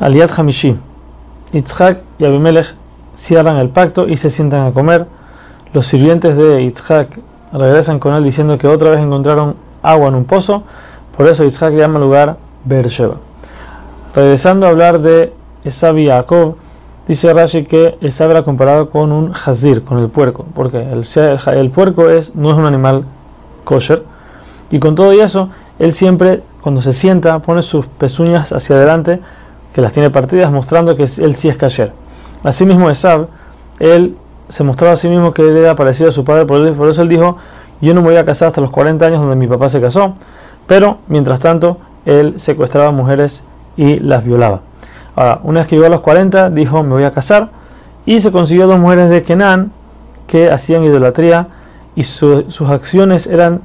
Aliat Hamishi. Yitzhak y Abimelech cierran el pacto y se sientan a comer. Los sirvientes de Yitzhak regresan con él diciendo que otra vez encontraron agua en un pozo. Por eso Yitzhak llama el lugar Beersheba. Regresando a hablar de Esab y Jacob, dice Rashi que Esab era comparado con un hazir, con el puerco, porque el, el puerco es, no es un animal kosher. Y con todo eso, él siempre, cuando se sienta, pone sus pezuñas hacia adelante que las tiene partidas, mostrando que él sí es kasher. Asimismo, Esab, él se mostraba a sí mismo que él era parecido a su padre, por eso él dijo, yo no me voy a casar hasta los 40 años donde mi papá se casó, pero mientras tanto, él secuestraba mujeres y las violaba. Ahora, una vez que llegó a los 40, dijo, me voy a casar, y se consiguió dos mujeres de Kenan que hacían idolatría y sus acciones eran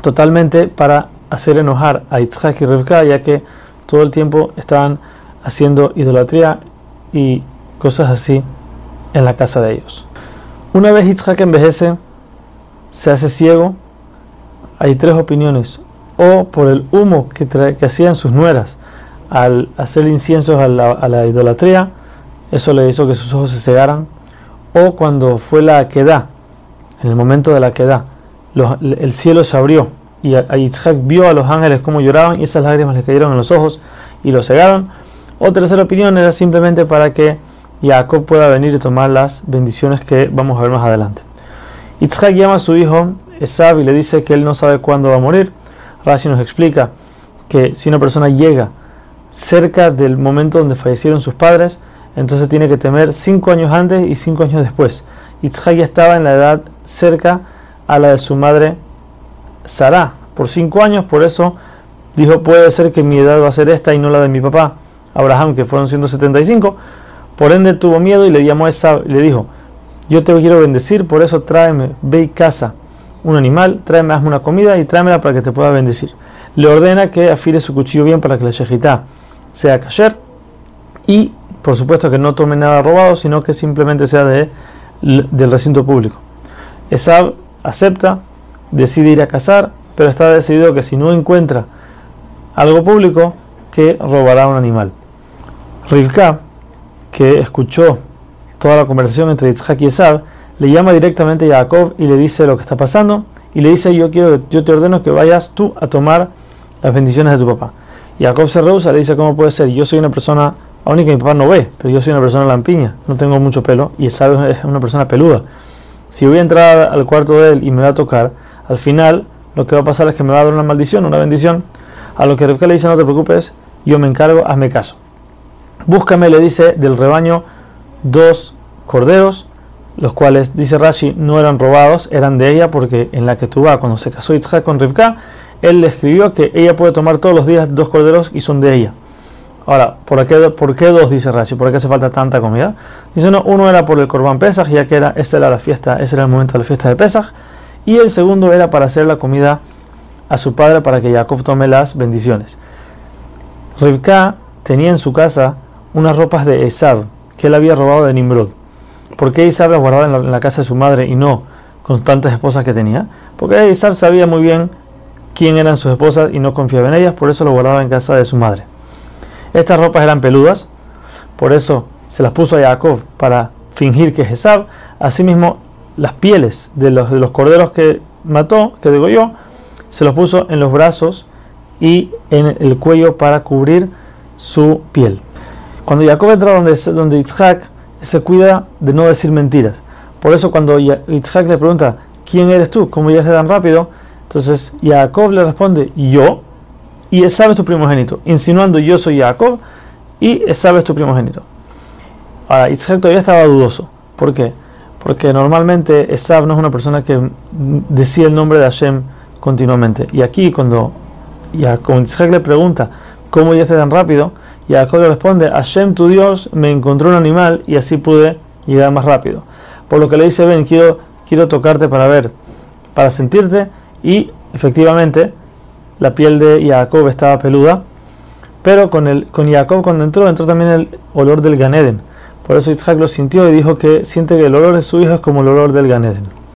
totalmente para hacer enojar a Yitzhak y Rivka, ya que todo el tiempo estaban haciendo idolatría y cosas así en la casa de ellos. Una vez Yitzhak envejece, se hace ciego, hay tres opiniones. O por el humo que, que hacían sus nueras al hacer inciensos a la, idolatría, eso le hizo que sus ojos se cegaran. O cuando fue la queda, en el momento de la queda, el cielo se abrió y Yitzhak vio a los ángeles como lloraban y esas lágrimas le cayeron en los ojos y lo cegaron o tercera opinión era simplemente para que Jacob pueda venir y tomar las bendiciones que vamos a ver más adelante. Yitzhak llama a su hijo Esab y le dice que él no sabe cuándo va a morir. Rashi nos explica que si una persona llega cerca del momento donde fallecieron sus padres, entonces tiene que temer cinco años antes y cinco años después. Yitzhak ya estaba en la edad cerca a la de su madre Sarah por cinco años, por eso dijo puede ser que mi edad va a ser esta y no la de mi papá. Abraham, que fueron 175, por ende tuvo miedo y le llamó a esa y le dijo, yo te quiero bendecir, por eso tráeme, ve y caza un animal, tráeme, hazme una comida y tráemela para que te pueda bendecir. Le ordena que afile su cuchillo bien para que la shejitá sea kasher y por supuesto que no tome nada robado, sino que simplemente sea de, del recinto público. Esab acepta, decide ir a cazar, pero está decidido que si no encuentra algo público, que robará un animal. Rivka, que escuchó toda la conversación entre Yitzhak y Esab, le llama directamente a Jacob y le dice lo que está pasando y le dice yo quiero yo te ordeno que vayas tú a tomar las bendiciones de tu papá. Jacob se rehúsa, le dice cómo puede ser, yo soy una persona, única mi papá no ve, pero yo soy una persona lampiña, no tengo mucho pelo y Esab es una persona peluda. Si voy a entrar al cuarto de él y me va a tocar, al final lo que va a pasar es que me va a dar una maldición, una bendición. A lo que Rivka le dice no te preocupes, yo me encargo, hazme caso. Búscame, le dice, del rebaño dos corderos, los cuales, dice Rashi, no eran robados, eran de ella, porque en la que vas cuando se casó Yitzhak con Rivka, él le escribió que ella puede tomar todos los días dos corderos y son de ella. Ahora, ¿por qué, ¿por qué dos? Dice Rashi. ¿Por qué hace falta tanta comida? Dice, no, uno era por el Corban Pesach, ya que era, esa era la fiesta, ese era el momento de la fiesta de Pesach, y el segundo era para hacer la comida a su padre para que Jacob tome las bendiciones. Rivka tenía en su casa unas ropas de Esab que él había robado de Nimrod. ¿Por qué Esab las guardaba en la, casa de su madre y no con tantas esposas que tenía? Porque Esab sabía muy bien quién eran sus esposas y no confiaba en ellas, por eso lo guardaba en casa de su madre. Estas ropas eran peludas, por eso se las puso a Jacob para fingir que es Esab. Asimismo, las pieles de los, de los corderos que mató, que degolló, se los puso en los brazos y en el cuello para cubrir su piel. Cuando Jacob entra donde, donde Yitzhak, se cuida de no decir mentiras. Por eso cuando Yitzhak le pregunta, ¿quién eres tú? ¿Cómo ya se tan rápido? Entonces Jacob le responde, yo, y Esab es tu primogénito, insinuando yo soy Jacob y Esab es tu primogénito. Ahora, Yitzhak todavía estaba dudoso. ¿Por qué? Porque normalmente Esab no es una persona que decía el nombre de Hashem continuamente. Y aquí cuando Yitzhak le pregunta, ¿cómo ya tan rápido? Y Jacob le responde, Hashem tu Dios me encontró un animal y así pude llegar más rápido. Por lo que le dice, ven, quiero, quiero tocarte para ver, para sentirte. Y efectivamente la piel de Jacob estaba peluda. Pero con, el, con Jacob cuando entró, entró también el olor del Ganeden. Por eso Isaac lo sintió y dijo que siente que el olor de su hijo es como el olor del Ganeden.